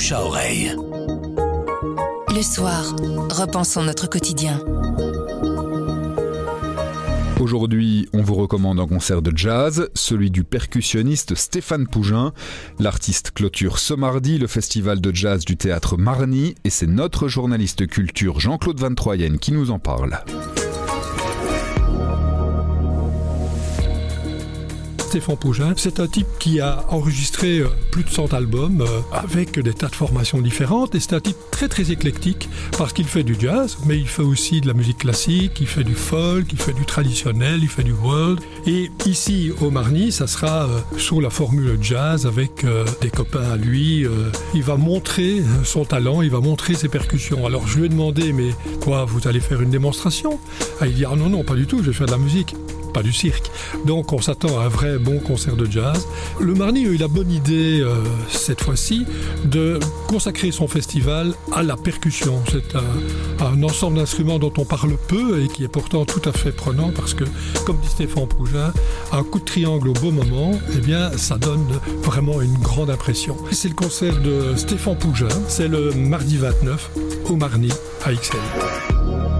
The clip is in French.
bouche à oreille. Le soir, repensons notre quotidien. Aujourd'hui, on vous recommande un concert de jazz, celui du percussionniste Stéphane Pougin. L'artiste clôture ce mardi le festival de jazz du théâtre Marny et c'est notre journaliste culture Jean-Claude Van Troyen qui nous en parle. Stéphane Pougin. C'est un type qui a enregistré euh, plus de 100 albums euh, avec des tas de formations différentes et c'est un type très très éclectique parce qu'il fait du jazz, mais il fait aussi de la musique classique, il fait du folk, il fait du traditionnel, il fait du world. Et ici au Marny, ça sera euh, sous la formule jazz avec des copains à lui. Il va montrer son talent, il va montrer ses percussions. Alors je lui ai demandé, mais quoi, vous allez faire une démonstration? Ah, Il dit, ah non, non, pas du tout, je vais faire de la musique pas du cirque. Donc on s'attend à un vrai bon concert de jazz. Le Marny a eu la bonne idée euh, cette fois-ci de consacrer son festival à la percussion. C'est un, ensemble d'instruments dont on parle peu et qui est pourtant tout à fait prenant parce que, comme dit Stéphane Pougin, un coup de triangle au beau moment, eh bien, ça donne vraiment une grande impression. C'est le concert de Stéphane Pougin, c'est le mardi 29 au Marny à XL.